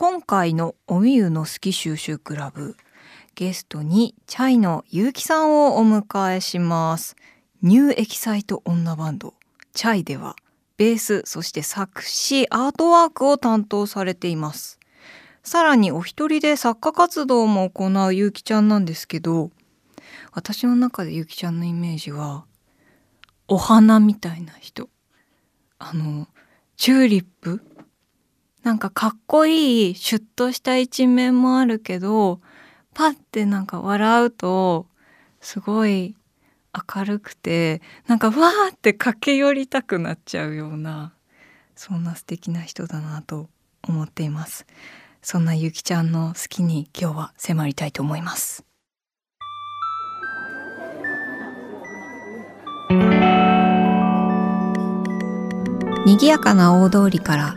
今回のおみゆの好き収集クラブゲストにチャイのゆうきさんをお迎えします。ニューエキサイト女バンドチャイではベースそして作詞アートワークを担当されています。さらにお一人で作家活動も行うゆうきちゃんなんですけど私の中でゆうきちゃんのイメージはお花みたいな人。あのチューリップなんかかっこいいシュッとした一面もあるけどパッてなんか笑うとすごい明るくてなんかわーって駆け寄りたくなっちゃうようなそんな素敵な人だなと思っています。そんなゆきちゃんの好きに今日は迫りたいと思います。賑やかな大通りから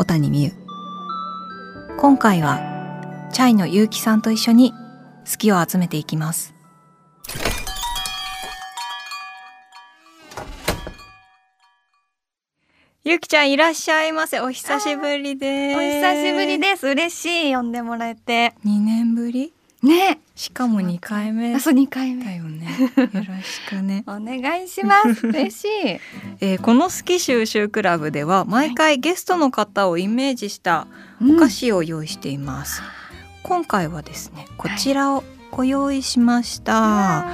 小谷美優。今回はチャイのゆうきさんと一緒に好きを集めていきます。ゆきちゃんいらっしゃいませ。お久しぶりです。お久しぶりです。嬉しい。呼んでもらえて。2年ぶり？ね。しかも2回目。あそう2回目。だよね。よろしくね。お願いします。嬉しい、えーこの好き収集クラブでは毎回ゲストの方をイメージしたお菓子を用意しています、今回はですねこちらをご用意しました、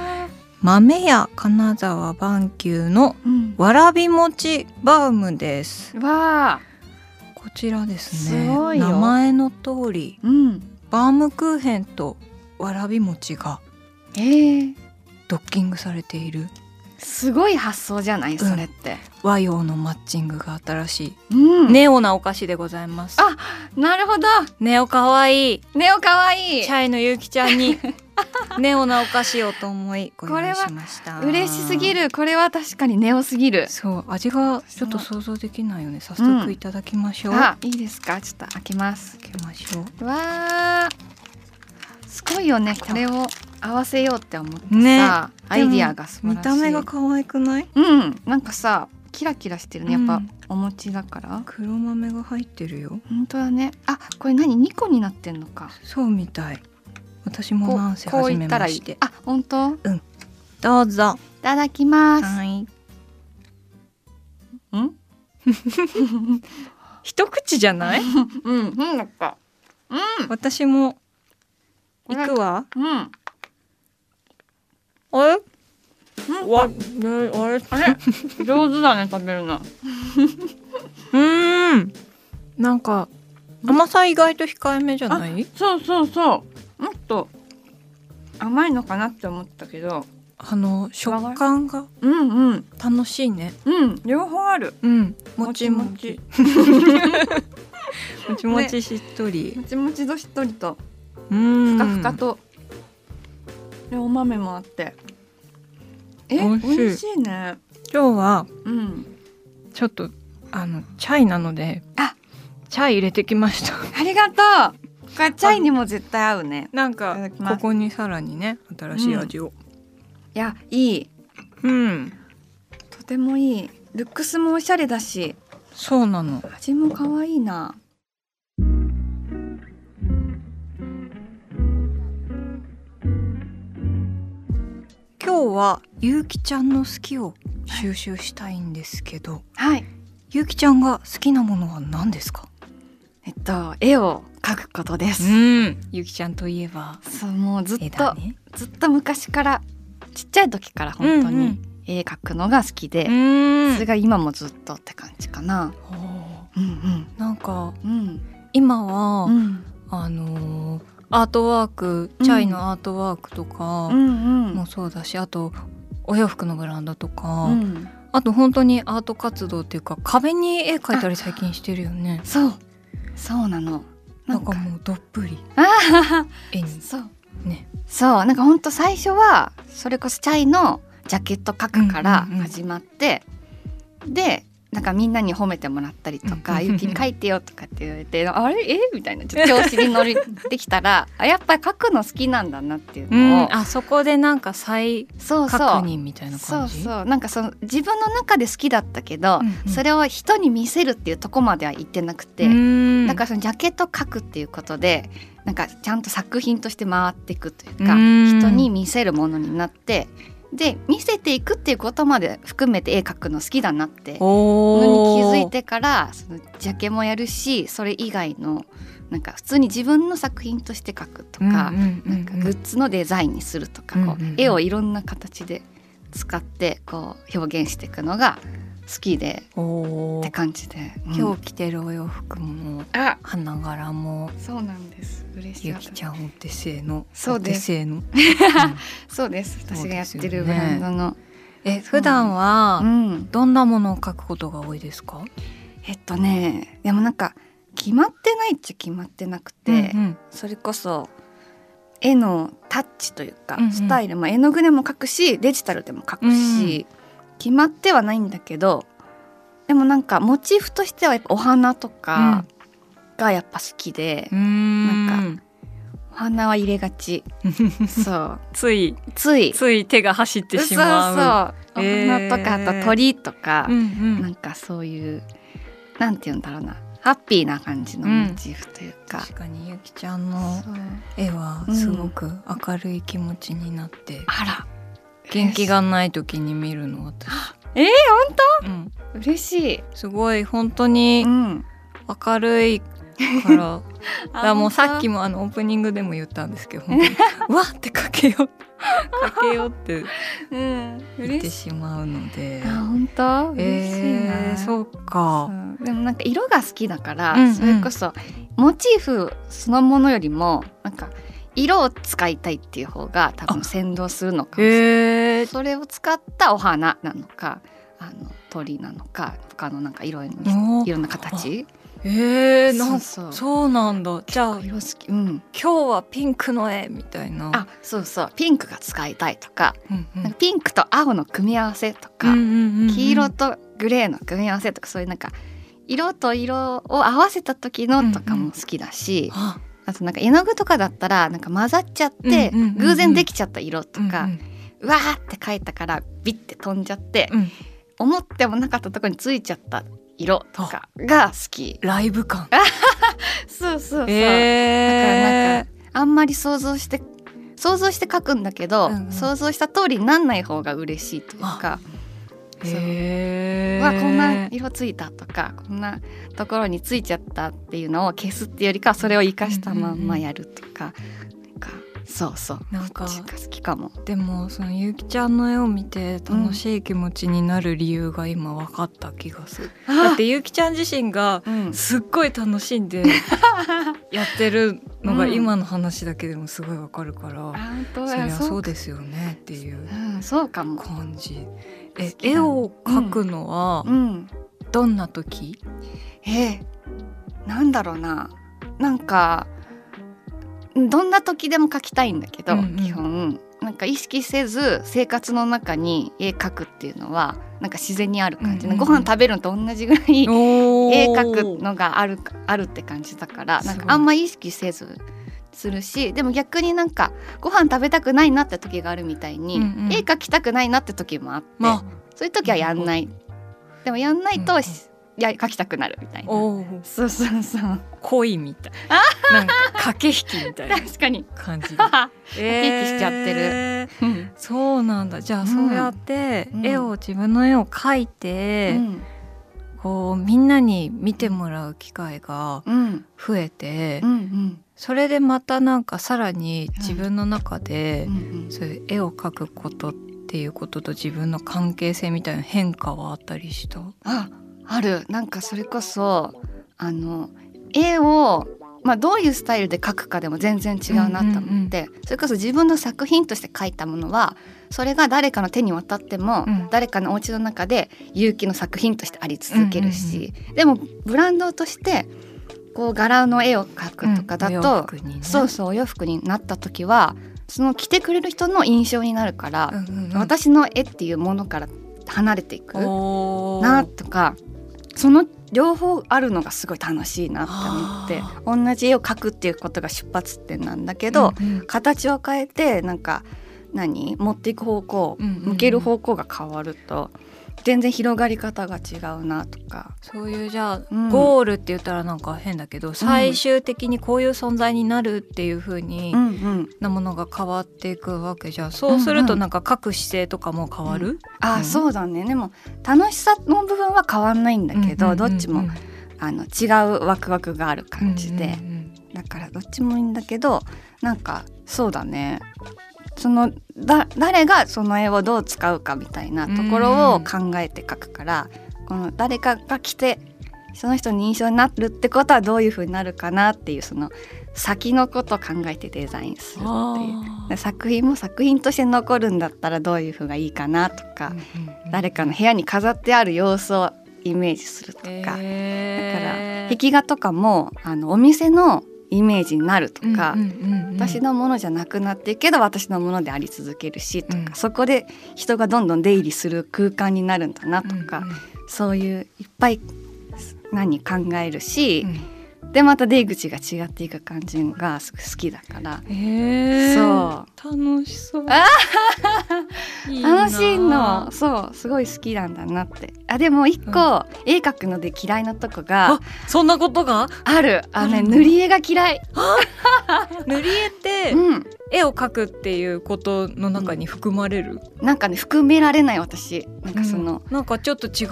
豆屋金沢晩久のうん。わらび餅バウムです。わあこちらですね。名前の通りうん。バームクーヘンとわらび餅がえー、ドッキングされている。すごい発想じゃない？それって、和洋のマッチングが新しうん。いネオなお菓子でございます。あなるほど。ネオかわいい。ネオかわいい。チャイのゆうきちゃんに ネオなお菓子をと思いご用意しました。嬉しすぎる。これは確かにネオすぎる。そう味がちょっと想像できないよね。早速いただきましょう、開あいいですか？ちょっと開けます。けましょう。わあすごいよねこれを合わせようって思ってさ、ね。アイディアが素晴らしい。見た目が可愛くない？うんなんかさキラキラしてるねやっぱ、うん。お餅だから。黒豆が入ってるよ。本当だね。あこれ何？2個になってんのか。そうみたい。私もこうなんせこう初めましてあ本当？いどうぞ。ただきます。はい。うん？一口じゃない？うんうんだったうん。私も行くわ。うん。あれうんわ、ね、あれ？あれ？上手だね食べるの。うーん。なんか甘さ意外と控えめじゃない？そうそうそう。もっと甘いのかなって思ったけど。あの食感がうんうん。楽しいね。うん両方ある。うん。もちももちもち。もちしっとり、もちもちとしっとりと。うんふかふかと、でお豆もあって。え美味しい。ね。今日はうん。ちょっとあのチャイなのであ。チャイ入れてきました。ありがとう。これチャイにも絶対合うね。なんかここにさらにね新しい味を。いやいい。うん、とてもいい。ルックスもおしゃれだし。そうなの。味も可愛いなはゆうきちゃんの好きを収集したいんですけど、はい。ゆうきちゃんが好きなものは何ですか？えっと絵を描くことです、ん。ゆうきちゃんといえばそうもうずっと、ね。ずっと昔からちっちゃい時から本当うんうにん。絵描くのが好きで、ん。それが今もずっとって感じかな。うんなんかうんうん。今は、うん。あのーアートワークチャイのアートワークとかもそうだし、あとお洋服のブランドとか、うん。あと本当にアート活動っていうか壁に絵描いたり最近してるよね。そう。そうなの。なんか。もうどっぷり。あ絵に。そう。ね。そう。なんかほんと最初はそれこそチャイのジャケット描くから始まって、でなんかみんなに褒めてもらったりとか「うんゆきに描いてよ」とかって言われて「あれ？え？みたいな。ちょっと調子に乗ってきたら あやっぱり描くの好きなんだなっていううのを、ん。あそこでなんか再確そうそう。認みたいなそう感じ？そうなんかその自分の中で好きだったけど、うんうん。それを人に見せるっていうとこまでは行ってなくて、うん。だからそのジャケット描くっていうことでなんかちゃんと作品として回っていくというかうん。人に見せるものになってで見せていくっていうことまで含めて絵描くの好きだなってのに気づいてからそのジャケもやるしそれ以外のなんか普通に自分の作品として描くとか、なんかグッズのデザインにするとか、こう絵をいろんな形で使ってこう表現していくのが好きでって感じで、うん。今日着てるお洋服もあ花柄も。そうなんです嬉しい。ゆきちゃんお手製のそうです。うん。そうです。私がやってるブランドの。え普段はうん。どんなものを描くことが多いですか、えっとねでもなんか決まってないっちゃ決まってなくて、うんうん。それこそ絵のタッチというか、うんうん。スタイル、まあ、絵の具でも描くしデジタルでも描くし、決まってはないんだけどでもなんかモチーフとしてはやっぱお花とかがやっぱ好きで、なんお花は入れがち。そう。ついつい。つい手が走ってしまう。そうそう、えーお花とかあと鳥とか、うんうん。なんかそういうなんて言うんだろうな。ハッピーな感じのモチーフというか、確かにゆきちゃんの絵はすごく明るい気持ちになって、あら。元気がない時に見るの私、えー、うん、嬉しい、すごい本当にん、明るいから。だからもうさっきももあのオープニングでも言ったんですけど本当に わ！ってかけよう。かけようってうん。言って嬉しまうので。あ本当？嬉しいな、えー、そう。かでもなんか色が好きだから、うんうん。それこそモチーフそのものよりもなんか色を使いたいっていう方が多分先導するのかもしれない。えー、それを使ったお花なのかあの鳥なのか他のなんか色にいろんな形えー、なんそう。そうなんだ。じゃあ色好きうん。今日はピンクの絵みたいな。あそうそう。ピンクが使いたいとか,、うんうん。なんかピンクと青の組み合わせとか、うんうんうんうん。黄色とグレーの組み合わせとかそういうなんか色と色を合わせた時のとかも好きだし、あ。あとなんか絵の具とかだったらなんか混ざっちゃってうんうんうんうん。偶然できちゃった色とか、うんうわーって描いたからビッて飛んじゃって、うん。思ってもなかったところについちゃった色とかが好き。ライブ感。そうそうそう、えー、だからなんかあんまり想像して想像して描くんだけど、うんうん。想像した通りになんない方が嬉しいというか。そうへー。う。わこんな色ついたとかこんなところについちゃったっていうのを消すっていうよりかはそれを生かしたまんまやるとか,、なんかそうそう。なんか好きかも。でもそのゆうきちゃんの絵を見て楽しい気持ちになる理由が今分かった気がする、だってゆうきちゃん自身がうん、すっごい楽しんで やってるのが今の話だけでもすごいわかるから、本当そりゃそうですよねっていううん、そうかも。感じ。え好きな絵を描くのはうん、どんな時、えー、なんだろうな。なんかどんな時でも描きたいんだけど、うんうん。基本なんか意識せず生活の中に絵描くっていうのはなんか自然にある感じ、うんうんうん。ご飯食べるのと同じぐらい絵描くのがあるあるって感じだからなんかあんま意識せずするしでも逆になんかご飯食べたくないなって時があるみたいに、うんうん。絵描きたくないなって時もあって、まそういう時はやんない。でもやんないと、うんうん。いや描きたくなるみたいな。そうそうそう。恋みたい。なんか駆け引きみたいな確かに。感じで。駆えけ引きしちゃってる。うんそうなんだ。じゃあうん。そうやってうん。絵を自分の絵を描いて、うん。こうみんなに見てもらう機会がうん。増えて、うんそれでまたなんかさらに自分の中でそういう絵を描くことっていうことと自分の関係性みたいな変化はあったりした？あある。なんかそれこそあの絵をまあどういうスタイルで描くかでも全然違うなと思って、それこそ自分の作品として描いたものはそれが誰かの手に渡っても、うん。誰かのお家の中で勇気の作品としてあり続けるし、でもブランドとしてこう柄の絵を描くとかだと、うんね。そうそうお洋服になった時はその着てくれる人の印象になるから、私の絵っていうものから離れていくなとかその両方あるのがすごい楽しいなって思って同じ絵を描くっていうことが出発点なんだけど、うんうん。形を変えてなんか何？持っていく方向、うんうんうん。向ける方向が変わると全然広がり方が違うなとか。そういうじゃあ、うん。ゴールって言ったらなんか変だけど、最終的にこういう存在になるっていう風に、うんうん、なものが変わっていくわけじゃん。そうするとなんか書く姿勢とかも変わる、あ、うん。そうだね。でも楽しさの部分は変わんないんだけど、うんうんうん。うんどっちもあの違うワクワクがある感じで、うんうん。だからどっちもいいんだけどなんかそうだねそのだ誰がその絵をどう使うかみたいなところを考えて描くから、この誰かが来てその人に印象になるってことはどういう風になるかなっていうその先のことを考えてデザインするっていう。作品も作品として残るんだったらどういう風がいいかなとか、ー誰かの部屋に飾ってある様子をイメージするとか、だから壁画とかもあのお店のイメージになるとか、私のものじゃなくなっていくけど私のものであり続けるしとか、うん。そこで人がどんどん出入りする空間になるんだなとか、うんうんそういういっぱい何考えるし、うんでまた出口が違っていく感じが好きだから。へー。そう。楽しそう。楽しいの。そう。すごい好きなんだなって。あでも一個、絵描くので嫌いなとこがあそんなことが？ある。あのね塗り絵が嫌い。塗り絵ってうん絵を描くっていうことの中に含まれる、なんかね含められない私。なんかその、うん。なんかちょっと違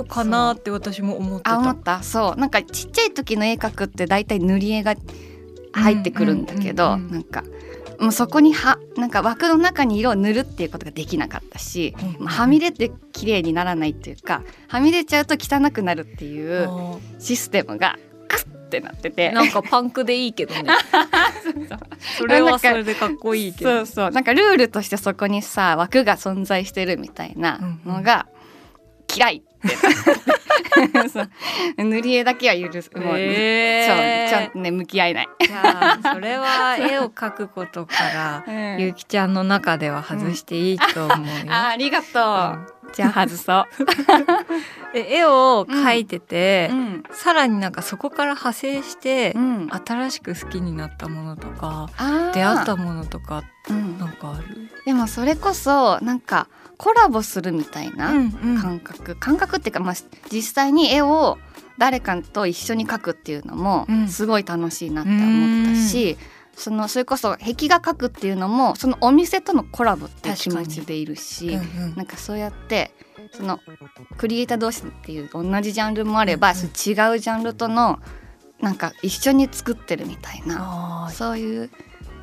うかなって私も思ってた。あ思った。そう。なんかちっちゃい時の絵描くって大体塗り絵が入ってくるんだけど、うんうんうんうん。なんかもうそこにはなんか枠の中に色を塗るっていうことができなかったし、うんはみ出て綺麗にならないっていうかはみ出ちゃうと汚くなるっていうあシステムがってなってて。ーなんかパンクでいいけどね。それはそれでかっこいいけど。そうそう。なんかルールとしてそこにさ枠が存在してるみたいなのが嫌い 塗り絵だけは許す。もう、へー。そうちゃんとね向き合えない、じゃあそれは絵を描くことから ゆうきちゃんの中では外していいと思うよ。あありがとう、じゃあ外そう、え絵を描いてて、うん。さらになんかそこから派生して、うん、新しく好きになったものとか出会ったものとかうん。なんかある、でもそれこそなんかコラボするみたいなうん感覚、感覚っていうか、まあ、実際に絵を誰かと一緒に描くっていうのもうん。すごい楽しいなって思ったし、そのそれこそ壁画描くっていうのもそのお店とのコラボっていう気持ちでいるし、うんうん。なんかそうやってそのクリエイター同士っていう同じジャンルもあれば、うんうん。違うジャンルとのなんか一緒に作ってるみたいな。そういう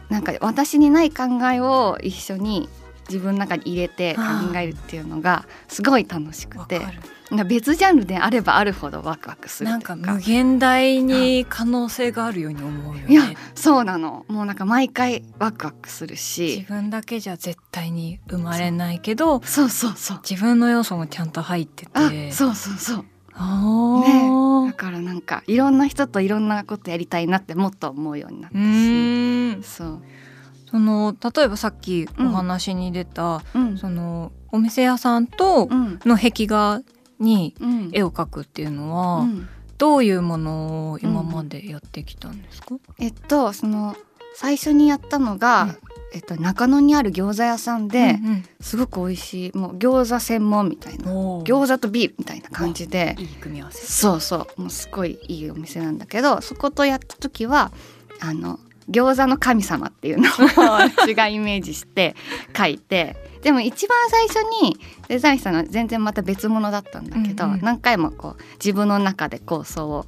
なんか私にない考えを一緒に自分の中に入れて考えるっていうのがすごい楽しくて。別ジャンルであればあるほどワクワクするなんか無限大に可能性があるように思うよいやね。そうなの。もうなんか毎回ワクワクする自し分だけじゃ絶対に生まれないけどそうそうそう。自分の要素もちゃんと入ってて。あそうそうそう。あねーだからなんかいろんな人といろんなことやりたいなってもっと思うようになったうしそうその例えばさっきお話に出た、うん。そのお店屋さんとうん。の壁画にうん。絵を描くっていうのは、うん。どういうものを今までやってきたんですか、えっとその最初にやったのが、うん。えっと、中野にある餃子屋さんで、うんすごく美味しいもう餃子専門みたいな餃子とビールみたいな感じでいい組み合わせ。そうそう。もうすごいいいお店なんだけどそことやった時はあの餃子の神様っていうのを 私がイメージして書いてでも一番最初にデザインしたのは全然また別物だったんだけど、うんうん何回もこう自分の中で構想を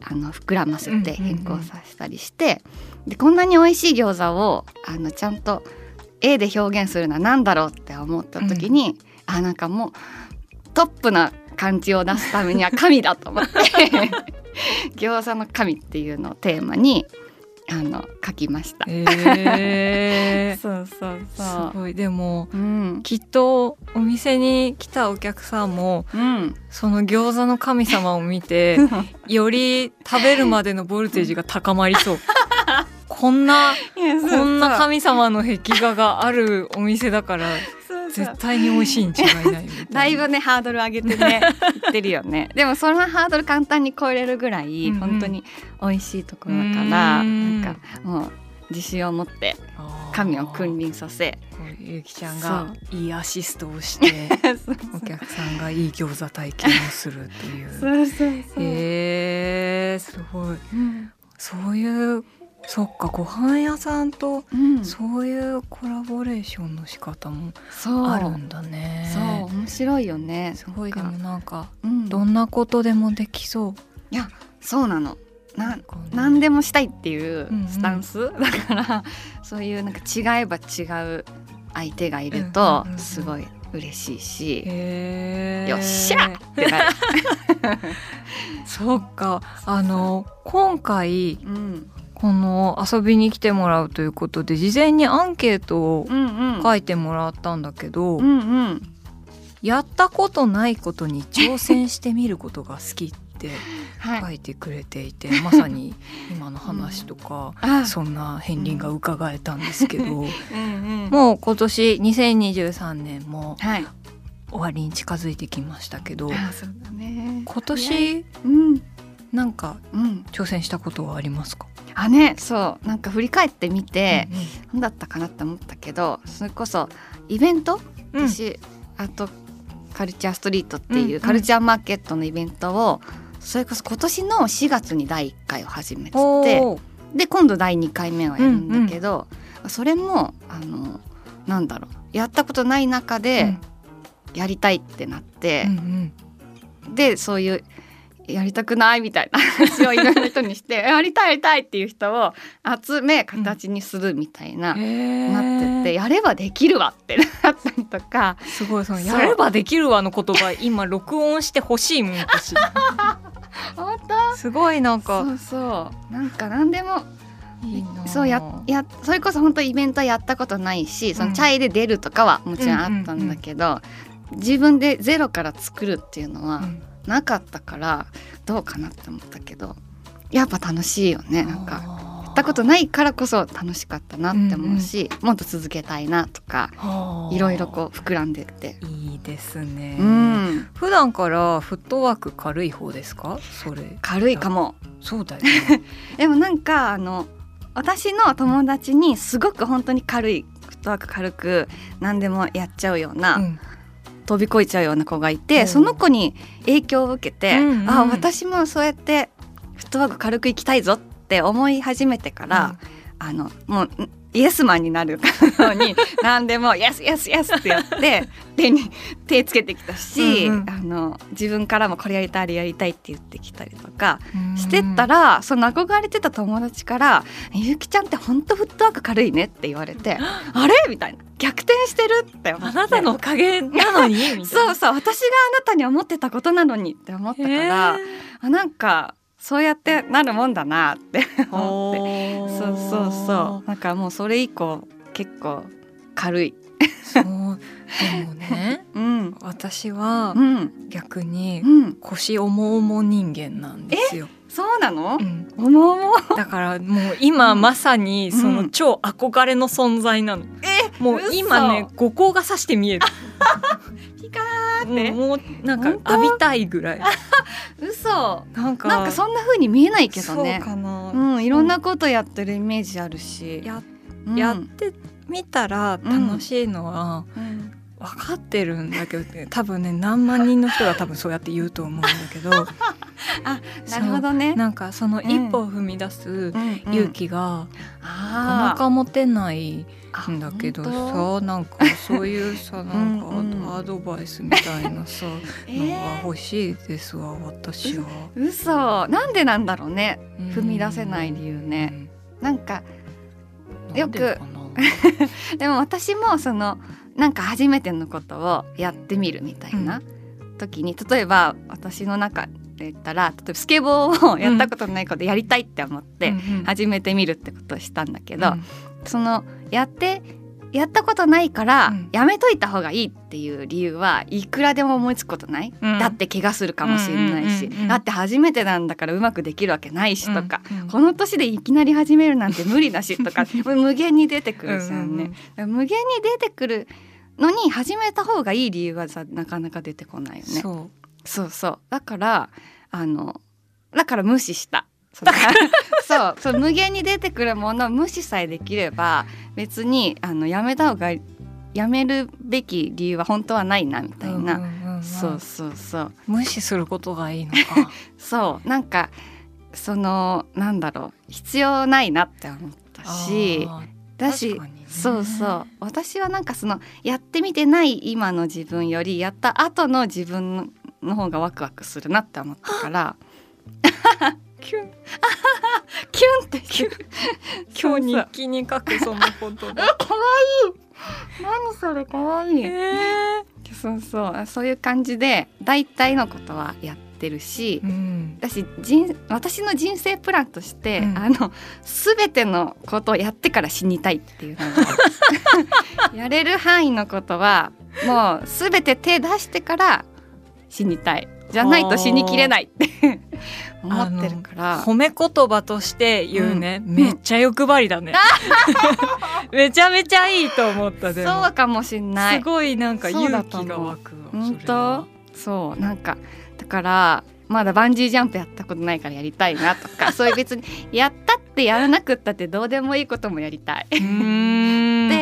あの膨らませて変更させたりして、でこんなに美味しい餃子をあのちゃんと絵で表現するのは何だろうって思った時に、あなんかもうトップな感じを出すためには神だと思って 餃子の神っていうのをテーマにあの書きました。えー、そうそうすそう。ごい。でもうん、きっとお店に来たお客さんもうん、その餃子の神様を見て より食べるまでのボルテージが高まりそう。こんなこんな神様の壁画があるお店だから絶対に美味しいに違いないみたいな。だいぶねハードル上げてね言ってるよね。でもそのハードル簡単に超えれるぐらい、うんうん。本当に美味しいところだからうん。なんかもう自信を持って神を君臨させゆうきちゃんがいいアシストをして お客さんがいい餃子体験をするという。そうそうそう、へえすごい。うん。そういうそっかご飯屋さんとうん。そういうコラボレーションの仕方もそう。あるんだね。そう面白いよね。すごいでもなんかうん。どんなことでもできそう。いやそうなの。な何でもしたいっていううんうん。スタンス、だからそういうなんか違えば違う相手がいるとうんうんうんうん。すごい嬉しいし、へえよっしゃ！ってなる。そっか。あの今回うんこの遊びに来てもらうということで事前にアンケートをうんうん書いてもらったんだけど、うんうんやったことないことに挑戦してみることが好きって はい。書いてくれていて、まさに今の話とか、あそんな片鱗が伺えたんですけど、うんうんもう今年2023年もはい。終わりに近づいてきましたけどあそうだね。今年うんなんかうん。挑戦したことはありますか、あねそう。なんか振り返ってみてうんうん。何だったかなって思ったけどそれこそイベント？うん。私、あとカルチャーストリートってうんいううんカルチャーマーケットのイベントをそれこそ今年の4月に第1回を始めておー。で今度第2回目をやるんだけど、それもあのなんだろうやったことない中でやりたいってなってうんう、ん。でそういうやりたくないみたいな話をいろんな人にして やりたいやりたいっていう人を集め形にするみたいな、へー。なっててやればできるわってなったりとか。すごいそのそう。やればできるわの言葉今録音してほしいもん私。本当？すごいなんそかうそう。なんか何でもいいなそうややそれこそ本当イベントはやったことないしそのチャイで出るとかはもちろんあったんだけど、自分でゼロから作るっていうのはうんなかったからどうかなって思ったけどやっぱ楽しいよね。なんかやったことないからこそ楽しかったなって思うし、もっと続けたいなとかいろいろこう膨らんでって。いいですね、うん、普段からフットワーク軽い方ですか？それ。軽いかも。そうだよね。でもなんかあの私の友達にすごく本当に軽いフットワーク軽く何でもやっちゃうような、うん飛び越えちゃうような子がいて、うん。その子に影響を受けて、うんうん。あ私もそうやってフットワーク軽くいきたいぞって思い始めてから、あのもうんイエスマンになるかのように 何でも「イエスイエスイエス」ってやって手に手つけてきたし、うんうん。あの自分からもこれやりたいあれやりたいって言ってきたりとかうん。してったら、その憧れてた友達から「ゆうきちゃんってほんとフットワーク軽いね」って言われて「あれ?」みたいな。逆転してるって思って。あなたのおかげなのに？そうそう。私があなたに思ってたことなのにって思ったから、あなんかそうやってなるもんだなって思って。そうそうそう。なんかもうそれ以降結構軽い。そう。でもね うん。私はうん。逆にうん。腰重々人間なんですよ、そうなの？うん。おもおもだからもう今まさにそうん。の超憧れの存在なの、もう今ね五光がさして見える。ピカーって。もうなんか浴びたいぐらい嘘。なんか。なんかそんな風に見えないけどね。そうかな、うんいろんなことやってるイメージあるし。やうん。やってみたら楽しいのはうん分かってるんだけど、多分ね何万人の人が多分そうやって言うと思うんだけど なるほどね。なんかその一歩を踏み出すうん。うん。勇気がなかなあか持てないーんだけどあさなんかそういうさ なんかうんうんアドバイスみたいなさえのがー欲しいですわ私は。嘘。なんでなんだろうね。うん踏み出せない理由ね。なんかうんよく。でも私もそのなんか初めてのことをやってみるみたいな時に、例えば私の中で言ったら例えばスケボーをやったことないことやりたいって思ってうんうん。始めてみるってことをしたんだけど、うん。そのやってやったことないからうん。やめといた方がいいっていう理由はいくらでも思いつくことない、うん。だって怪我するかもしれないし、うんうんうんうん。だって初めてなんだからうまくできるわけないしとか、うんうんこの年でいきなり始めるなんて無理だしとか。無限に出てくるじゃんね。無限に出てくるのに始めた方がいい理由はさなかなか出てこないよね。そそうそう。だからあのだから無視した。そう そう無限に出てくるものを無視さえできれば別にあのやめた方がやめるべき理由は本当はないなみたいな、うんうんうんそうそうそう。無視することがいいのか。そう。なんかそのなんだろう。必要ないなって思ったしだし、ね。そうそう。私はなんかそのやってみてない今の自分よりやった後の自分の方がワクワクするなって思ったから キュン。キュンってキュン今日日記に書くそのことだかわい。い何それかわい。いえそうそう。そういう感じで大体のことはやってるし、うん。私人私の人生プランとして、うん。あの全てのことをやってから死にたいっていうの やれる範囲のことはもう全て手出してから死にたいじゃないと死にきれないって思ってるから。褒め言葉として言うね、うん。めっちゃ欲張りだね。めちゃめちゃいいと思ったでも。そうかもしんない。すごいなんか勇気が湧くわ本当？そう。なんかだからまだバンジージャンプやったことないからやりたいなとかそういう別にやったってやらなくったってどうでもいいこともやりたい。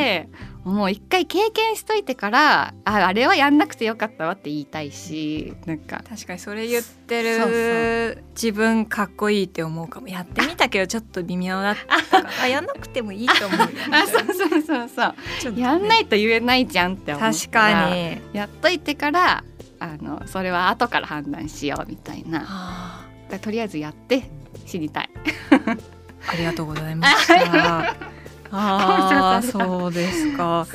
でもう一回経験しといてからああれはやんなくてよかったわって言いたいしなんか。確かにそれ言ってる自分かっこいいって思うかも。やってみたけどちょっと微妙だったかやんなくてもいいと思う あそうそうそうそう。ね。やんないと言えないじゃんって思った確かに。やっといてからあのそれは後から判断しようみたいな。とりあえずやって死にたい。ー ありがとうございましたああ そうですか。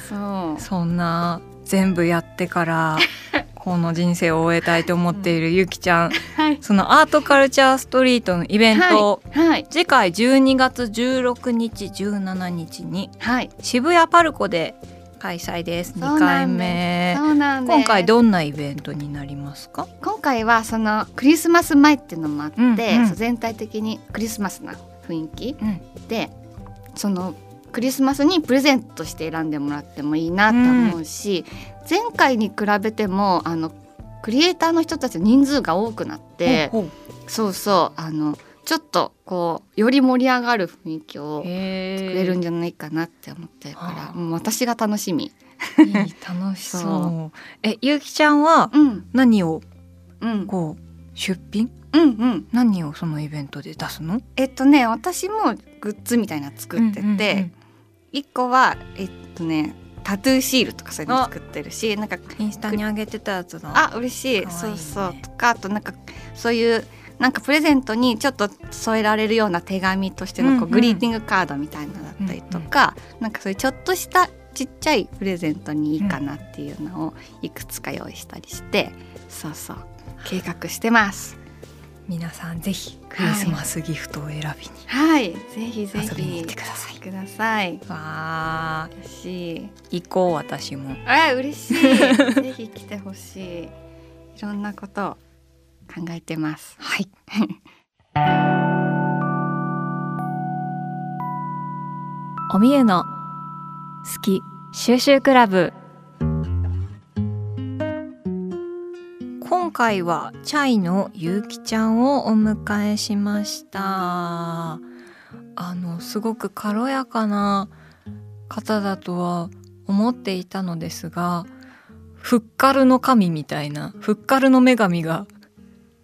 そんな全部やってから この人生を終えたいと思っているゆきちゃん、はい。そのアートカルチャーストリートのイベント、はい。次回12月16日17日にはい。渋谷パルコで開催です。2そうな回目そうなんです。今回どんなイベントになりますか？今回はそのクリスマス前っていうのもあって、うんうん。全体的にクリスマスな雰囲気うん。でそのクリスマスにプレゼントして選んでもらってもいいなと思うし、前回に比べてもあのクリエイターの人たちの人数が多くなって、そうそうあのちょっとこうより盛り上がる雰囲気を作れるんじゃないかなって思ってるから、はあ。もう私が楽しみ。いい楽しそう。そえゆきちゃんはうん。何をうん。こう出品？うんうん。何をそのイベントで出すの？えっとね私もグッズみたいなの作ってて、うんうんうん一個はえっとねタトゥーシールとかそういうの作ってるしなんかインスタに上げてたやつだあ嬉しい。ね。そうそう。とかあとなんかそういうなんかプレゼントにちょっと添えられるような手紙としてのこう、うん。うんグリーティングカードみたいなのだったりとか、なんかそういうちょっとしたちっちゃいプレゼントにいいかなっていうのをいくつか用意したりして、そうそう。計画してます。皆さんぜひクリスマスギフトを選びに、はい、ぜひぜひ遊びに行ってくださいください。わあ嬉しい。行こう私もあ、嬉しい。ぜひ来てほしい。いろんなことを考えてます。はい おみゆの好き収集クラブ回はチャイのゆうきちゃんをお迎えしました。あのすごく軽やかな方だとは思っていたのですがフッカルの神みたいなフッカルの女神が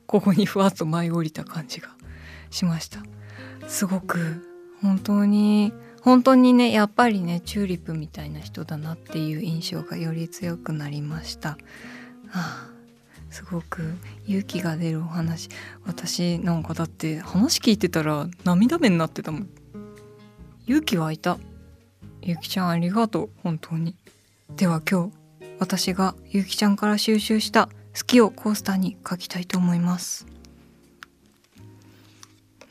ここにふわっと舞い降りた感じがしました。すごく本当に本当にねやっぱりねチューリップみたいな人だなっていう印象がより強くなりました、はあ、すごく勇気が出るお話。私なんかだって話聞いてたら涙目になってたもん。勇気湧いた。ゆきちゃんありがとう本当に。では今日私がゆきちゃんから収集した好きをコースターに書きたいと思います。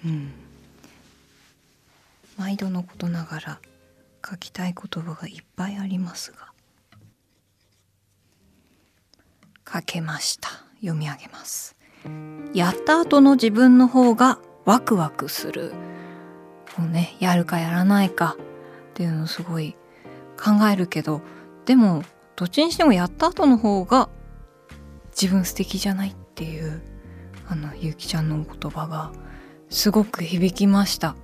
うん。毎度のことながら書きたい言葉がいっぱいありますが。書けました。読み上げます。やった後の自分の方がワクワクする。もうねやるかやらないかっていうのをすごい考えるけどでもどっちにしてもやった後の方が自分素敵じゃないっていうあのゆうきちゃんのお言葉がすごく響きました。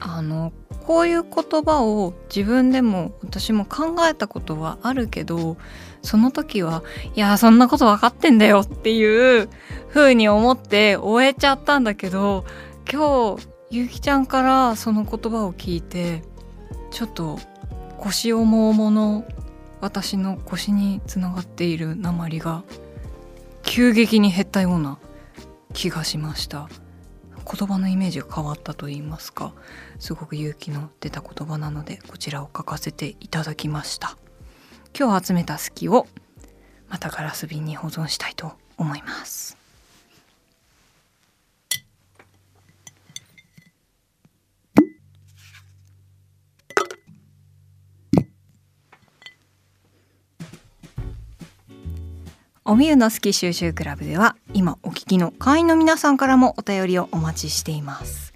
あのこういう言葉を自分でも私も考えたことはあるけどその時はいやそんなこと分かってんだよっていう風に思って終えちゃったんだけど今日ゆきちゃんからその言葉を聞いてちょっと腰重々の私の腰につながっている鉛が急激に減ったような気がしました。言葉のイメージが変わったと言いますかすごく勇気の出た言葉なのでこちらを書かせていただきました。今日集めた好きをまたガラス瓶に保存したいと思います。おみゆの好き収集クラブでは今お聞きの会員の皆さんからもお便りをお待ちしています。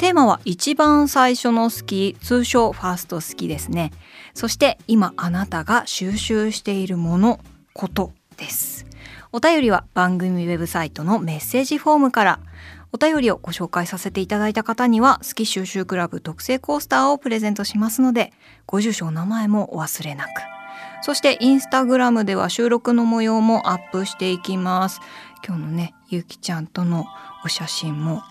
テーマは一番最初の好き通称ファースト好きですね。そして今あなたが収集しているものことです。お便りは番組ウェブサイトのメッセージフォームから。お便りをご紹介させていただいた方には好き収集クラブ特製コースターをプレゼントしますのでご住所お名前もお忘れなく。そしてインスタグラムでは収録の模様もアップしていきます。今日のねゆきちゃんとのお写真も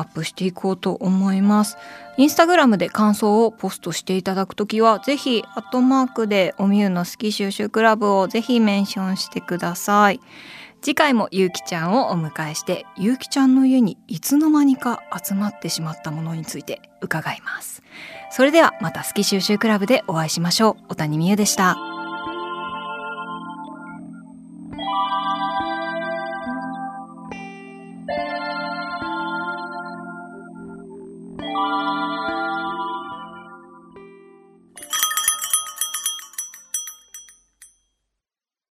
アップしていこうと思います。インスタグラムで感想をポストしていただくときはぜひアットマークでおみゆの好き収集クラブをぜひメンションしてください。次回もゆうきちゃんをお迎えしてゆうきちゃんの家にいつの間にか集まってしまったものについて伺います。それではまた好き収集クラブでお会いしましょう。小谷美優でした。Bye.